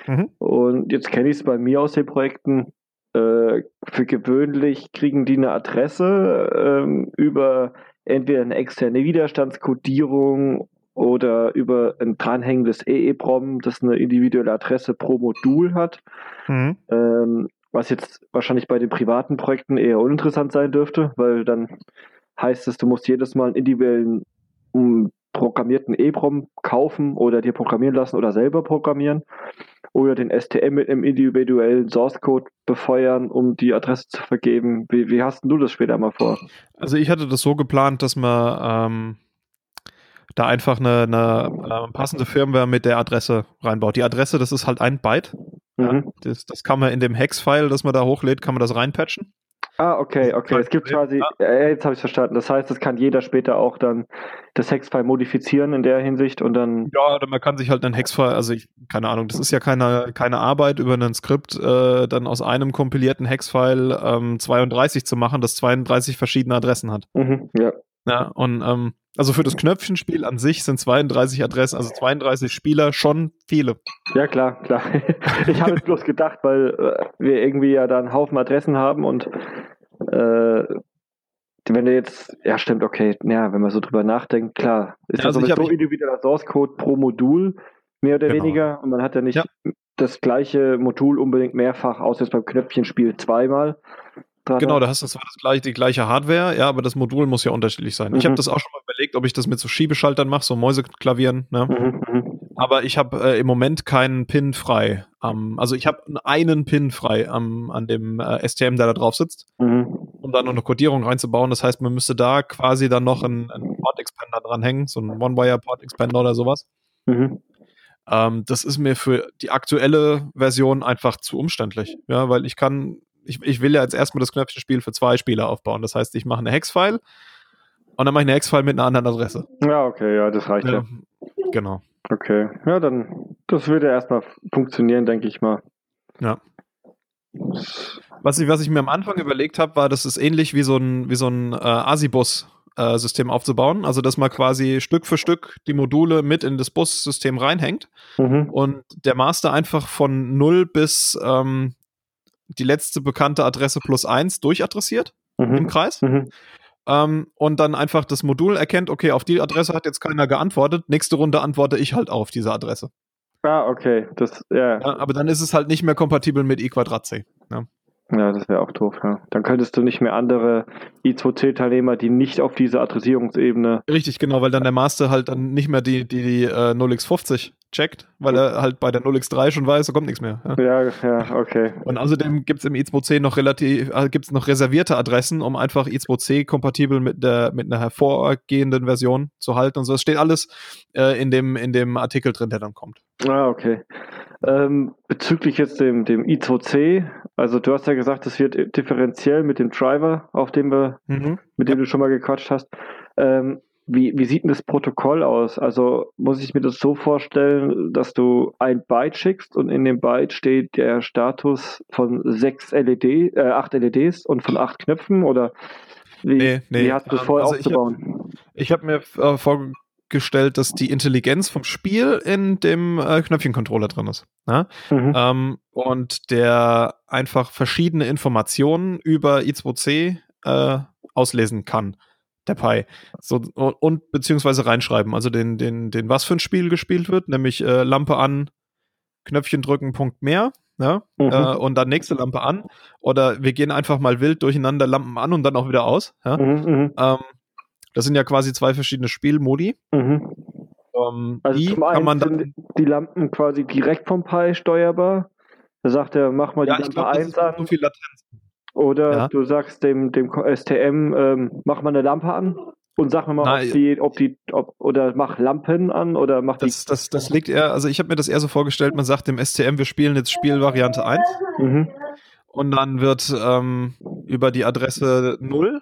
[SPEAKER 2] Mhm.
[SPEAKER 1] und jetzt kenne ich es bei mir aus den Projekten. Äh, für gewöhnlich kriegen die eine Adresse ähm, über entweder eine externe Widerstandskodierung oder über ein dranhängendes EEPROM, das eine individuelle Adresse pro Modul hat.
[SPEAKER 2] Mhm.
[SPEAKER 1] Ähm, was jetzt wahrscheinlich bei den privaten Projekten eher uninteressant sein dürfte, weil dann heißt es, du musst jedes Mal einen individuellen programmierten EEPROM kaufen oder dir programmieren lassen oder selber programmieren oder den STM mit einem individuellen Source Code befeuern, um die Adresse zu vergeben. Wie, wie hast du das später mal vor?
[SPEAKER 2] Also ich hatte das so geplant, dass man ähm, da einfach eine, eine äh, passende Firmware mit der Adresse reinbaut. Die Adresse, das ist halt ein Byte. Ja,
[SPEAKER 1] Mhm.
[SPEAKER 2] das, das kann man in dem Hex-File, das man da hochlädt, kann man das reinpatchen.
[SPEAKER 1] Ah, okay, okay. Es gibt quasi, äh, jetzt habe ich verstanden. Das heißt, es kann jeder später auch dann das Hexfile modifizieren in der Hinsicht und dann.
[SPEAKER 2] Ja, oder man kann sich halt einen Hexfile, also ich, keine Ahnung, das ist ja keine, keine Arbeit über ein Skript, äh, dann aus einem kompilierten Hexfile ähm, 32 zu machen, das 32 verschiedene Adressen hat.
[SPEAKER 1] Mhm, ja.
[SPEAKER 2] Ja, und ähm, also für das Knöpfchenspiel an sich sind 32 Adressen, also 32 Spieler schon viele.
[SPEAKER 1] Ja, klar, klar. Ich habe jetzt bloß gedacht, weil äh, wir irgendwie ja da einen Haufen Adressen haben und äh, wenn du jetzt, ja stimmt, okay, ja, wenn man so drüber nachdenkt, klar, ist
[SPEAKER 2] Ja, also ich
[SPEAKER 1] sowieso individueller Source Code pro Modul, mehr oder
[SPEAKER 2] Genau.
[SPEAKER 1] weniger, und man hat ja nicht
[SPEAKER 2] Ja.
[SPEAKER 1] das gleiche Modul unbedingt mehrfach, außer jetzt beim Knöpfchenspiel zweimal. Dran.
[SPEAKER 2] Genau, da hast du zwar das gleiche, die gleiche Hardware, ja, aber das Modul muss ja unterschiedlich sein. Ich
[SPEAKER 1] Mhm.
[SPEAKER 2] habe das auch schon mal überlegt, ob ich das mit so Schiebeschaltern mache, so Mäuseklavieren, ne?
[SPEAKER 1] Mhm, mhm.
[SPEAKER 2] Aber ich habe äh, im Moment keinen Pin frei. am also ich habe einen Pin frei am, an dem äh, STM, der da drauf sitzt,
[SPEAKER 1] Mhm.
[SPEAKER 2] um da noch eine Codierung reinzubauen. Das heißt, man müsste da quasi dann noch einen, einen Port Expander dranhängen, so einen One-Wire Port Expander oder sowas.
[SPEAKER 1] Mhm.
[SPEAKER 2] Ähm, das ist mir für die aktuelle Version einfach zu umständlich. Ja, weil ich kann, ich, ich will ja jetzt erstmal das Knöpfchenspiel für zwei Spieler aufbauen. Das heißt, ich mache eine Hex-File und dann mache ich eine Hex-File mit einer anderen Adresse.
[SPEAKER 1] Ja, okay, ja, das reicht ja.
[SPEAKER 2] Ja, genau.
[SPEAKER 1] Okay, ja, dann, das würde erstmal funktionieren, denke ich mal.
[SPEAKER 2] Ja. Was ich, was ich mir am Anfang überlegt habe, war, das ist ähnlich wie so ein, wie so ein äh, Asibus-System aufzubauen. Also, dass man quasi Stück für Stück die Module mit in das Bus-System reinhängt
[SPEAKER 1] Mhm.
[SPEAKER 2] und der Master einfach von 0 bis ähm, die letzte bekannte Adresse plus 1 durchadressiert im
[SPEAKER 1] Mhm.
[SPEAKER 2] Kreis.
[SPEAKER 1] Mhm.
[SPEAKER 2] Ähm, und dann einfach das Modul erkennt, okay, auf die Adresse hat jetzt keiner geantwortet. Nächste Runde antworte ich halt auf diese Adresse.
[SPEAKER 1] Ah, okay, das, ja,
[SPEAKER 2] Ja, aber dann ist es halt nicht mehr kompatibel mit i Quadrat C. Ja.
[SPEAKER 1] Ja, das wäre auch doof, ja. Dann könntest du nicht mehr andere I2C-Teilnehmer, die nicht auf diese Adressierungsebene.
[SPEAKER 2] Richtig, genau, weil dann der Master halt dann nicht mehr die, die, die äh, 0x50 checkt, weil er halt bei der 0x3 schon weiß, da kommt nichts mehr. Ja.
[SPEAKER 1] Ja, ja, okay.
[SPEAKER 2] Und außerdem gibt es im i2c noch relativ, äh, gibt's noch reservierte Adressen, um einfach i2c kompatibel mit der mit einer hervorgehenden Version zu halten und so. Das steht alles äh, in, dem, in dem Artikel drin, der dann kommt.
[SPEAKER 1] Ah, okay. Ähm, bezüglich jetzt dem, dem I2C, also du hast ja gesagt, es wird differenziell mit dem Driver, auf dem wir, mit dem du schon mal gequatscht hast. Ähm, wie, wie sieht denn das Protokoll aus? Also muss ich mir das so vorstellen, dass du ein Byte schickst und in dem Byte steht der Status von sechs LED, äh, acht LEDs und von acht Knöpfen oder wie,
[SPEAKER 2] Nee, nee,
[SPEAKER 1] wie hast du es
[SPEAKER 2] ähm,
[SPEAKER 1] vorher
[SPEAKER 2] also ich hab-
[SPEAKER 1] aufzubauen?
[SPEAKER 2] Ich habe mir äh, vorgestellt, dass die Intelligenz vom Spiel in dem äh, Knöpfchencontroller drin ist. Ja?
[SPEAKER 1] Mhm.
[SPEAKER 2] Ähm, und der einfach verschiedene Informationen über I2C äh, auslesen kann. Der Pi. So, und, und beziehungsweise reinschreiben. Also den, den, den, was für ein Spiel gespielt wird, nämlich äh, Lampe an, Knöpfchen drücken, Punkt mehr. Ja?
[SPEAKER 1] Mhm.
[SPEAKER 2] Äh, und dann nächste Lampe an. Oder wir gehen einfach mal wild durcheinander Lampen an und dann auch wieder aus. Ja?
[SPEAKER 1] Mhm, mhm,
[SPEAKER 2] Ähm, das sind ja quasi zwei verschiedene Spielmodi.
[SPEAKER 1] mhm.
[SPEAKER 2] Ähm,
[SPEAKER 1] Also
[SPEAKER 2] die
[SPEAKER 1] zum
[SPEAKER 2] kann
[SPEAKER 1] einen
[SPEAKER 2] man dann.
[SPEAKER 1] sind die Lampen quasi direkt vom Pi steuerbar. Da sagt er, mach mal
[SPEAKER 2] Ja,
[SPEAKER 1] die
[SPEAKER 2] ich
[SPEAKER 1] Lampe
[SPEAKER 2] glaube, das
[SPEAKER 1] 1
[SPEAKER 2] ist
[SPEAKER 1] an.
[SPEAKER 2] so viel Latenz.
[SPEAKER 1] Oder
[SPEAKER 2] Ja.
[SPEAKER 1] du sagst dem, dem STM, ähm, mach mal eine Lampe an und sag mir mal,
[SPEAKER 2] Nein.
[SPEAKER 1] ob die, ob die, ob, oder mach Lampen an oder mach die.
[SPEAKER 2] Das, das, das liegt eher, also ich habe mir das eher so vorgestellt, man sagt dem STM, wir spielen jetzt Spielvariante 1
[SPEAKER 1] Mhm.
[SPEAKER 2] und dann wird ähm, über die Adresse 0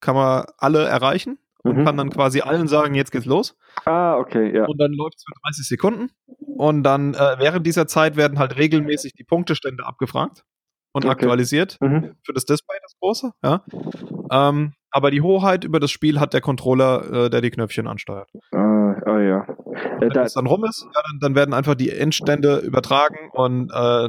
[SPEAKER 2] kann man alle erreichen und
[SPEAKER 1] Mhm.
[SPEAKER 2] kann dann quasi allen sagen, jetzt geht's los.
[SPEAKER 1] Ah, okay, ja.
[SPEAKER 2] Und dann läuft es für 30 Sekunden. Und dann äh, während dieser Zeit werden halt regelmäßig die Punktestände abgefragt und
[SPEAKER 1] Okay.
[SPEAKER 2] aktualisiert.
[SPEAKER 1] Mhm.
[SPEAKER 2] für das Display, das große. Ja. Ähm, aber die Hoheit über das Spiel hat der Controller, äh, der die Knöpfchen ansteuert.
[SPEAKER 1] Ah, ah ja. Äh,
[SPEAKER 2] Wenn es dann rum ist, ja, dann, dann werden einfach die Endstände übertragen und äh,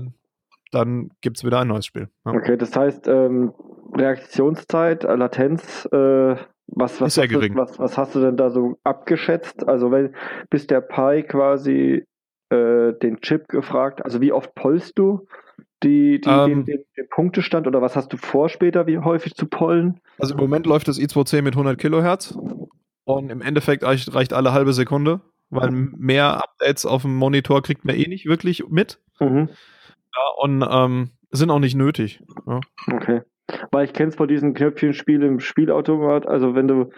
[SPEAKER 2] dann gibt es wieder ein neues Spiel. Ja.
[SPEAKER 1] okay, das heißt, ähm, Reaktionszeit, Latenz, äh, was, was,
[SPEAKER 2] Ist sehr
[SPEAKER 1] hast du,
[SPEAKER 2] gering.
[SPEAKER 1] was, was hast du denn da so abgeschätzt? Also wenn, bis der Pi quasi äh, den Chip gefragt, also wie oft pollst du die, die,
[SPEAKER 2] Ähm.
[SPEAKER 1] den, den, den Punktestand oder was hast du vor später, wie häufig zu pollen?
[SPEAKER 2] Also im Moment läuft das i2C mit 100 Kilohertz und im Endeffekt reicht, reicht alle halbe Sekunde, weil mehr Updates auf dem Monitor kriegt man eh nicht wirklich mit.
[SPEAKER 1] Mhm.
[SPEAKER 2] Ja, und ähm, sind auch nicht nötig. Ja.
[SPEAKER 1] Okay. Weil ich kenne es von diesen Knöpfchenspiel im Spielautomat, also wenn du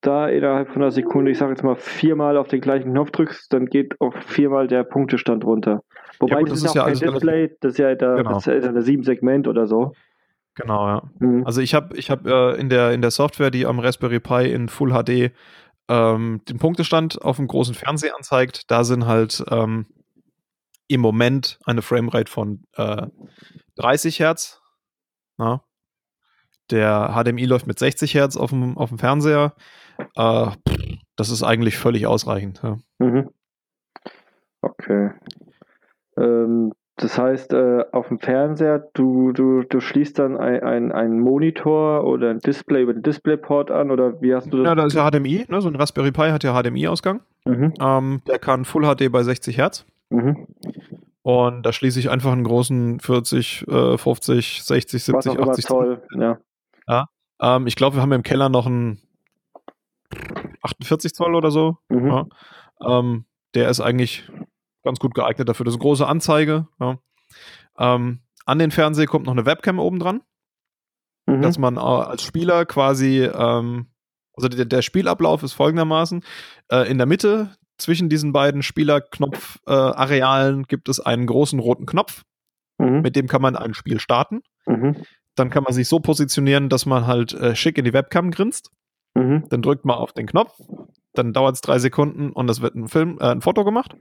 [SPEAKER 1] da innerhalb von einer Sekunde, ich sage jetzt mal, viermal auf den gleichen Knopf drückst, dann geht auch viermal der Punktestand runter. Wobei
[SPEAKER 2] gut,
[SPEAKER 1] das,
[SPEAKER 2] das
[SPEAKER 1] ist ja
[SPEAKER 2] ist
[SPEAKER 1] auch
[SPEAKER 2] ja
[SPEAKER 1] kein
[SPEAKER 2] alles
[SPEAKER 1] Display, das ist ja da,
[SPEAKER 2] Genau.
[SPEAKER 1] das ist ja sieben Segment oder so.
[SPEAKER 2] Genau, ja. Mhm. Also ich habe ich hab, äh, in, der, in der Software, die am Raspberry Pi in Full HD ähm, den Punktestand auf dem großen Fernseher anzeigt, da sind halt ähm, im Moment eine Framerate von äh, 30 Hertz. Na? Der HDMI läuft mit 60 Hertz auf dem, auf dem Fernseher. Äh, das ist eigentlich völlig ausreichend. Ja. Mhm.
[SPEAKER 1] Okay. Ähm, das heißt, äh, auf dem Fernseher, du, du, du schließt dann einen ein Monitor oder ein Display über den Displayport an oder wie hast du das?
[SPEAKER 2] Ja, da ist ja HDMI, ne? so ein Raspberry Pi hat ja HDMI-Ausgang. Mhm. Ähm, der kann Full HD bei 60 Hertz. Mhm. Und da schließe ich einfach einen großen 40, äh, 50, 60, 70, Was 80. Toll, ja. Ähm, ich glaube, wir haben im Keller noch einen 48 Zoll oder so. Mhm. Ja. Ähm, der ist eigentlich ganz gut geeignet dafür. Das ist eine große Anzeige. Ja. Ähm, an den Fernseher kommt noch eine Webcam oben dran, mhm. dass man äh, als Spieler quasi, ähm, also der, der, Spielablauf ist folgendermaßen: äh, In der Mitte zwischen diesen beiden Spielerknopf-Arealen äh, gibt es einen großen roten Knopf, mhm. mit dem kann man ein Spiel starten. Mhm. Dann kann man sich so positionieren, dass man halt äh, schick in die Webcam grinst. Mhm. Dann drückt man auf den Knopf, dann dauert es drei Sekunden und es wird ein Film, äh, ein Foto gemacht.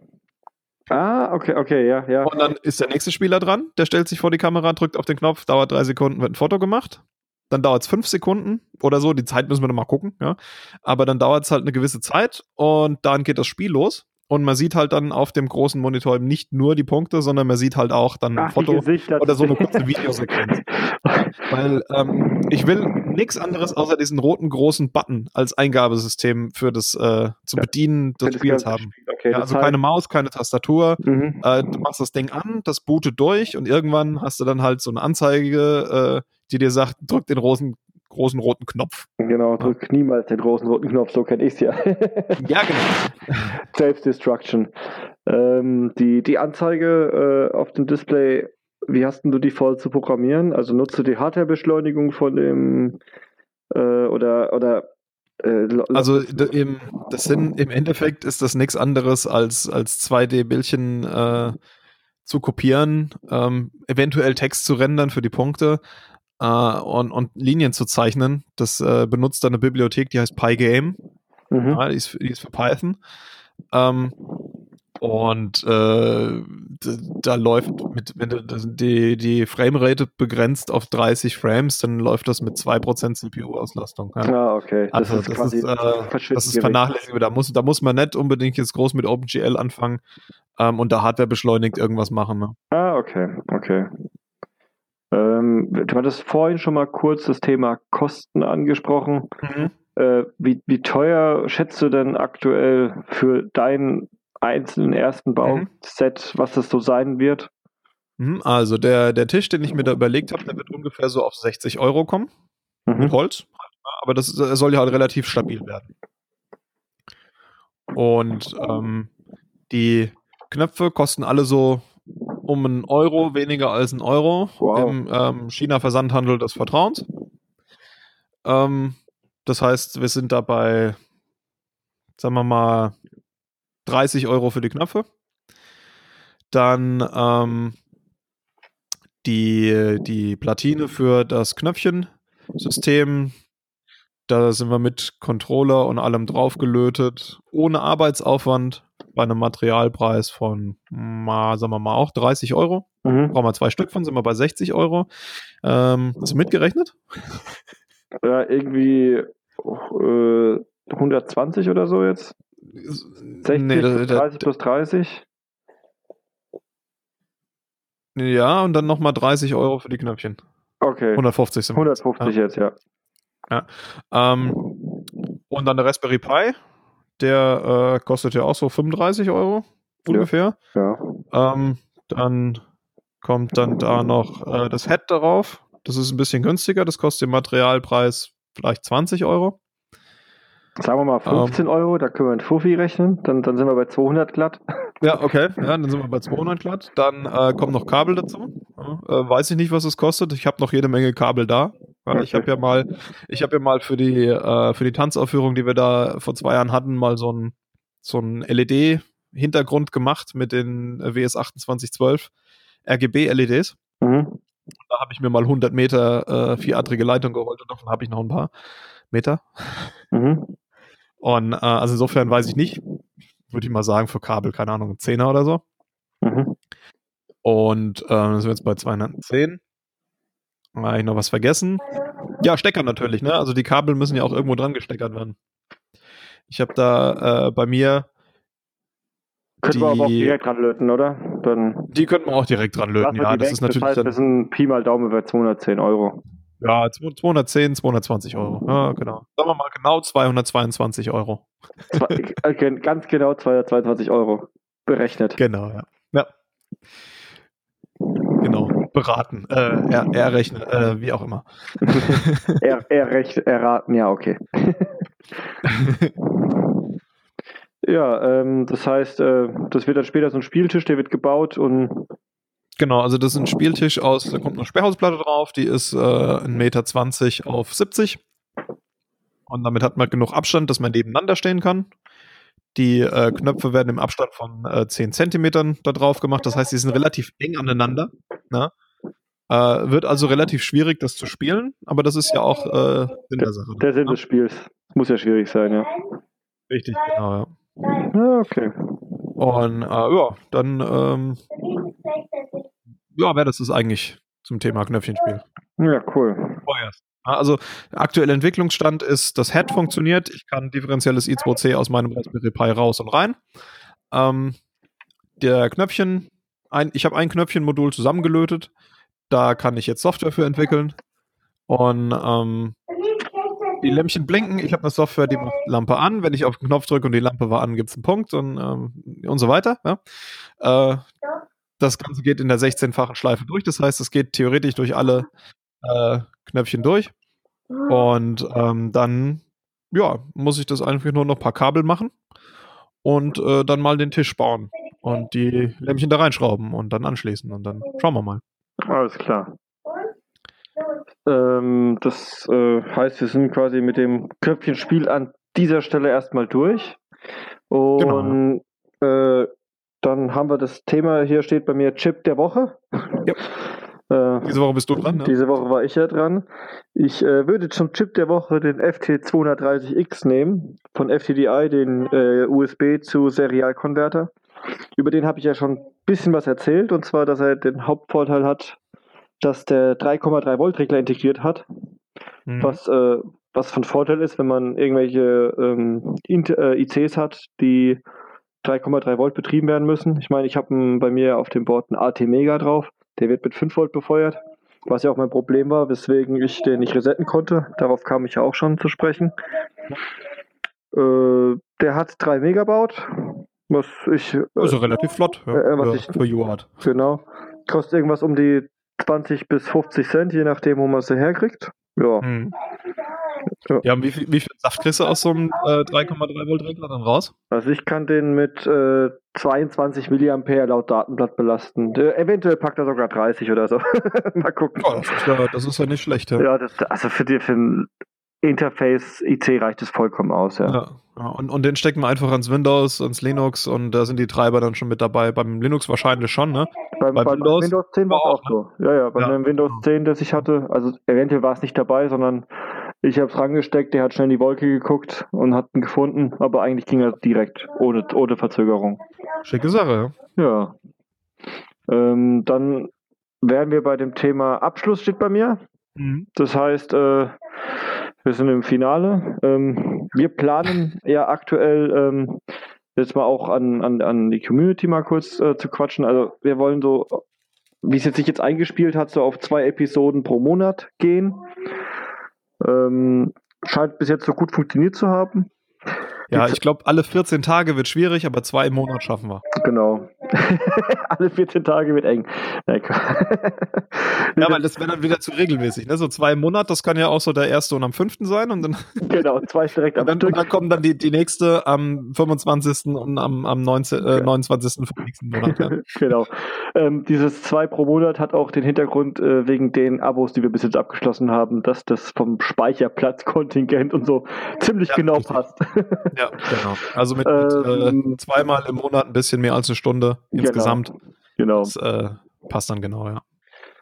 [SPEAKER 1] Ah, okay, okay, ja, ja.
[SPEAKER 2] Und dann ist der nächste Spieler dran, der stellt sich vor die Kamera, drückt auf den Knopf, dauert drei Sekunden, wird ein Foto gemacht. Dann dauert es fünf Sekunden oder so, die Zeit müssen wir noch mal gucken, ja. Aber dann dauert es halt eine gewisse Zeit und dann geht das Spiel los. Und man sieht halt dann auf dem großen Monitor nicht nur die Punkte, sondern man sieht halt auch dann ein Ach, Foto oder so eine kurze Videosequenz. Weil ähm, ich will nichts anderes außer diesen roten großen Button als Eingabesystem für das äh, zum ja, Bedienen des Spiels haben. Okay, ja, also keine Maus, keine Tastatur. Mhm. Äh, du machst das Ding an, das bootet durch und irgendwann hast du dann halt so eine Anzeige, äh, die dir sagt, drück den großen großen roten Knopf.
[SPEAKER 1] Genau, drück niemals den großen roten Knopf, so kenne ich es ja.
[SPEAKER 2] ja, genau.
[SPEAKER 1] Self-Destruction. Ähm, die, die Anzeige äh, auf dem Display, wie hast du die voll zu programmieren? Also nutzt du die Hardware-Beschleunigung von dem äh, oder, oder
[SPEAKER 2] äh, also im, das sind, im Endeffekt ist das nichts anderes als, als 2D-Bildchen äh, zu kopieren, ähm, eventuell Text zu rendern für die Punkte äh, und, und Linien zu zeichnen. Das äh, benutzt dann eine Bibliothek, die heißt Pygame. Mhm. Ja, die, ist, die ist für Python. Ähm, und äh, da läuft mit, wenn du die, die Framerate begrenzt auf 30 Frames, dann läuft das mit 2% CPU-Auslastung.
[SPEAKER 1] Ja. Ah, okay.
[SPEAKER 2] Das also, ist das quasi ist, äh, das ist vernachlässigbar. Da muss, da muss man nicht unbedingt jetzt groß mit OpenGL anfangen ähm, und da Hardware beschleunigt irgendwas machen. Ne?
[SPEAKER 1] Ah, okay, okay. Ähm, du hattest vorhin schon mal kurz das Thema Kosten angesprochen. Mhm. Äh, wie, wie teuer schätzt du denn aktuell für deinen einzelnen ersten Bauset, mhm. was das so sein wird?
[SPEAKER 2] Mhm, also der, der Tisch, den ich mir da überlegt habe, der wird ungefähr so auf 60 Euro kommen. Mhm. Mit Holz. Aber das soll ja halt relativ stabil werden. Und ähm, die Knöpfe kosten alle so um einen Euro weniger als ein Euro wow. im ähm, China-Versandhandel des Vertrauens. Ähm, das heißt, wir sind dabei, sagen wir mal, 30 Euro für die Knöpfe. Dann ähm, die, die Platine für das Knöpfchensystem. Da sind wir mit Controller und allem draufgelötet, ohne Arbeitsaufwand bei einem Materialpreis von, mal, sagen wir mal, auch 30 Euro. Mhm. Brauchen wir zwei Stück von, sind wir bei 60 Euro. Ähm, hast du mitgerechnet?
[SPEAKER 1] Ja, irgendwie äh, 120 oder so jetzt. 60 nee, plus 30 plus 30.
[SPEAKER 2] Ja, und dann nochmal 30 Euro für die Knöpfchen.
[SPEAKER 1] Okay.
[SPEAKER 2] 150
[SPEAKER 1] sind 150 ja. jetzt, ja.
[SPEAKER 2] ja. Ähm, und dann der Raspberry Pi, der äh, kostet ja auch so 35 Euro ungefähr.
[SPEAKER 1] Ja.
[SPEAKER 2] Ähm, dann kommt dann da noch äh, das Head darauf. Das ist ein bisschen günstiger. Das kostet im Materialpreis vielleicht 20 Euro.
[SPEAKER 1] Sagen wir mal 15 ähm, Euro, da können wir ein Fuffi rechnen. Dann, dann sind wir bei 200 glatt.
[SPEAKER 2] Ja, okay. Ja, dann sind wir bei 200 glatt. Dann äh, kommt noch Kabel dazu. Äh, weiß ich nicht, was es kostet. Ich habe noch jede Menge Kabel da. Ja, ich habe ja mal, ich habe ja mal für die äh, für die Tanzaufführung, die wir da vor zwei Jahren hatten, mal so ein so ein LED-Hintergrund gemacht mit den WS2812 RGB-LEDs. Mhm. Da habe ich mir mal 100 Meter äh, vieradrige Leitung geholt und davon habe ich noch ein paar Meter. Mhm. Und äh, also insofern weiß ich nicht, würde ich mal sagen, für Kabel, keine Ahnung, ein Zehner oder so. Mhm. Und äh, sind wir jetzt bei 210. Habe ich noch was vergessen? Ja, Stecker natürlich, ne? Also die Kabel müssen ja auch irgendwo dran gesteckert werden. Ich habe da äh, bei mir.
[SPEAKER 1] Könnten wir aber auch direkt dran löten, oder?
[SPEAKER 2] Dann die könnten wir auch direkt dran löten, ja. Das ist natürlich. Das
[SPEAKER 1] heißt, das sind Pi mal Daumen über 210 Euro.
[SPEAKER 2] Ja, 210, 220 Euro. Ja, genau. Sagen wir mal genau 222 Euro.
[SPEAKER 1] okay, ganz genau 222 Euro berechnet.
[SPEAKER 2] Genau, ja. ja. Genau, beraten, äh, er, errechnen, äh, wie auch immer.
[SPEAKER 1] er, errech, erraten, ja, okay. ja, ähm, das heißt, äh, das wird dann später so ein Spieltisch, der wird gebaut und
[SPEAKER 2] Genau, also das ist ein Spieltisch aus, da kommt eine Sperrhausplatte drauf, die ist äh, 1,20 Meter auf 70. Und damit hat man genug Abstand, dass man nebeneinander stehen kann. Die äh, Knöpfe werden im Abstand von äh, 10 Zentimetern da drauf gemacht. Das heißt, sie sind relativ eng aneinander. Ne? Äh, wird also relativ schwierig, das zu spielen, aber das ist ja auch äh,
[SPEAKER 1] Sinn der, Sache. Der Sinn ne? des Spiels. Muss ja schwierig sein, ja.
[SPEAKER 2] Richtig, genau, ja.
[SPEAKER 1] Ja, okay.
[SPEAKER 2] Und äh, ja, dann ähm, ja, wäre das ist eigentlich zum Thema Knöpfchenspiel.
[SPEAKER 1] Ja, cool.
[SPEAKER 2] Vorerst. Also aktueller Entwicklungsstand ist, das Head funktioniert. Ich kann differenzielles I2C aus meinem Raspberry Pi raus und rein. Ähm, der Knöpfchen, ein, ich habe ein Knöpfchenmodul zusammengelötet. Da kann ich jetzt Software für entwickeln. Und ähm, die Lämpchen blinken. Ich habe eine Software, die macht Lampe an. Wenn ich auf den Knopf drücke und die Lampe war an, gibt es einen Punkt und, ähm, und so weiter. Ja. Äh, das Ganze geht in der 16-fachen Schleife durch. Das heißt, es geht theoretisch durch alle äh, Knöpfchen durch. Und ähm, dann, ja, muss ich das einfach nur noch ein paar Kabel machen und äh, dann mal den Tisch bauen und die Lämpchen da reinschrauben und dann anschließen und dann schauen wir mal.
[SPEAKER 1] Alles klar. Ähm, das äh, heißt, wir sind quasi mit dem Knöpfchenspiel an dieser Stelle erstmal durch. Und genau. äh, dann haben wir das Thema, hier steht bei mir Chip der Woche.
[SPEAKER 2] Ja. Äh, diese Woche bist du dran, ne?
[SPEAKER 1] Diese Woche war ich ja dran. Ich äh, würde zum Chip der Woche den FT230X nehmen, von FTDI, den äh, USB zu Serialkonverter. Über den habe ich ja schon ein bisschen was erzählt, und zwar, dass er den Hauptvorteil hat, dass der 3,3 Volt Regler integriert hat, mhm. was, äh, was von Vorteil ist, wenn man irgendwelche ähm, ICs hat, die 3,3 Volt betrieben werden müssen. Ich meine, ich habe bei mir auf dem Board einen AT Mega drauf. Der wird mit 5 Volt befeuert, was ja auch mein Problem war, weswegen ich den nicht resetten konnte. Darauf kam ich ja auch schon zu sprechen. Äh, der hat 3 Megabaut, was ich. Äh,
[SPEAKER 2] also relativ flott,
[SPEAKER 1] ja, äh, was ja, ich, für UART. Genau. Kostet irgendwas um die 20 bis 50 Cent, je nachdem, wo man sie herkriegt. Ja. Hm.
[SPEAKER 2] Ja, ja wie, viel, wie, viel, Saft kriegst du aus so einem äh, 3,3 Volt Regler dann raus?
[SPEAKER 1] Also ich kann den mit äh, 22 mA laut Datenblatt belasten. Der, eventuell packt er sogar 30 oder so. Mal gucken.
[SPEAKER 2] Oh, das, ist ja, das, ist ja, nicht schlecht. Ja,
[SPEAKER 1] ja das, also für, die, für Interface IC reicht es vollkommen aus, ja. ja.
[SPEAKER 2] Ja, und, und den stecken wir einfach ans Windows, ans Linux und da sind die Treiber dann schon mit dabei. Beim Linux wahrscheinlich schon, ne?
[SPEAKER 1] Beim, bei Windows, Windows 10 war es auch, ne? so. Ja, ja, bei ja. dem Windows 10, das ich hatte, also eventuell war es nicht dabei, sondern ich habe es rangesteckt, der hat schnell in die Wolke geguckt und hat ihn gefunden, aber eigentlich ging er direkt, ohne, ohne Verzögerung.
[SPEAKER 2] Schicke Sache,
[SPEAKER 1] ja. Ja. Ähm, dann wären wir bei dem Thema Abschluss, steht bei mir. Mhm. Das heißt, äh, wir sind im Finale. Ähm, wir planen ja aktuell ähm, jetzt mal auch an, an, an die Community mal kurz äh, zu quatschen. Also wir wollen so, wie es jetzt sich jetzt eingespielt hat, so auf zwei Episoden pro Monat gehen. Ähm, scheint bis jetzt so gut funktioniert zu haben.
[SPEAKER 2] Ja, ich glaube, alle 14 Tage wird schwierig, aber zwei im Monat schaffen wir.
[SPEAKER 1] Genau. alle 14 Tage wird eng.
[SPEAKER 2] ja, weil das wäre dann wieder zu regelmäßig. Ne? So zwei im Monat, das kann ja auch so der erste und am fünften sein. Und dann
[SPEAKER 1] genau, zwei direkt
[SPEAKER 2] am und dann, und dann kommen dann die, die nächste am 25. und am, am 19, äh, 29. vom nächsten Monat. Ja.
[SPEAKER 1] genau. Ähm, dieses zwei pro Monat hat auch den Hintergrund äh, wegen den Abos, die wir bis jetzt abgeschlossen haben, dass das vom Speicherplatzkontingent und so ziemlich ja, genau richtig. passt.
[SPEAKER 2] Ja, genau. Also mit, mit äh, ähm, zweimal im Monat ein bisschen mehr als eine Stunde genau. insgesamt.
[SPEAKER 1] Genau.
[SPEAKER 2] Das äh, passt dann genau, ja.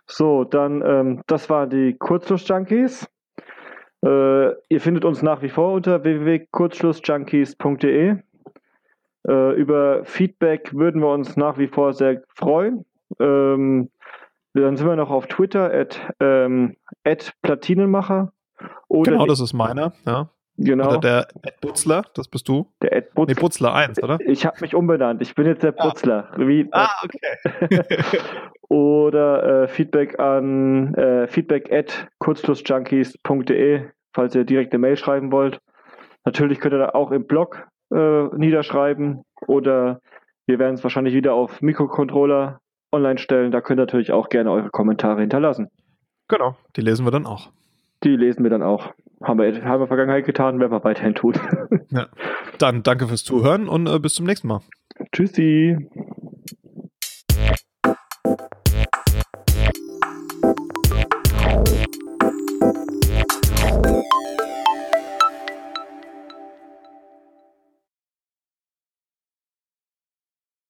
[SPEAKER 1] So, dann, ähm, das waren die Kurzschluss-Junkies. Äh, ihr findet uns nach wie vor unter www.kurzschlussjunkies.de. Äh, über Feedback würden wir uns nach wie vor sehr freuen. Ähm, dann sind wir noch auf Twitter at, ähm, at Platinenmacher.
[SPEAKER 2] Oder genau, das ist meiner, ja.
[SPEAKER 1] Genau.
[SPEAKER 2] Oder der Ed Butzler, das bist du.
[SPEAKER 1] Der Ed Butzler.
[SPEAKER 2] Nee, Butzler 1, oder?
[SPEAKER 1] Ich habe mich umbenannt. Ich bin jetzt der
[SPEAKER 2] Ah.
[SPEAKER 1] Butzler. Wie,
[SPEAKER 2] Ah, okay.
[SPEAKER 1] oder äh, Feedback an äh, feedback at kurzschlussjunkies.de, falls ihr direkt eine Mail schreiben wollt. Natürlich könnt ihr da auch im Blog äh, niederschreiben oder wir werden es wahrscheinlich wieder auf Mikrocontroller online stellen. Da könnt ihr natürlich auch gerne eure Kommentare hinterlassen.
[SPEAKER 2] genau, die lesen wir dann auch.
[SPEAKER 1] Die lesen wir dann auch. Haben wir, haben wir in der Vergangenheit getan, werden wir weiterhin tun.
[SPEAKER 2] Dann danke fürs Zuhören und äh, bis zum nächsten Mal.
[SPEAKER 1] Tschüssi.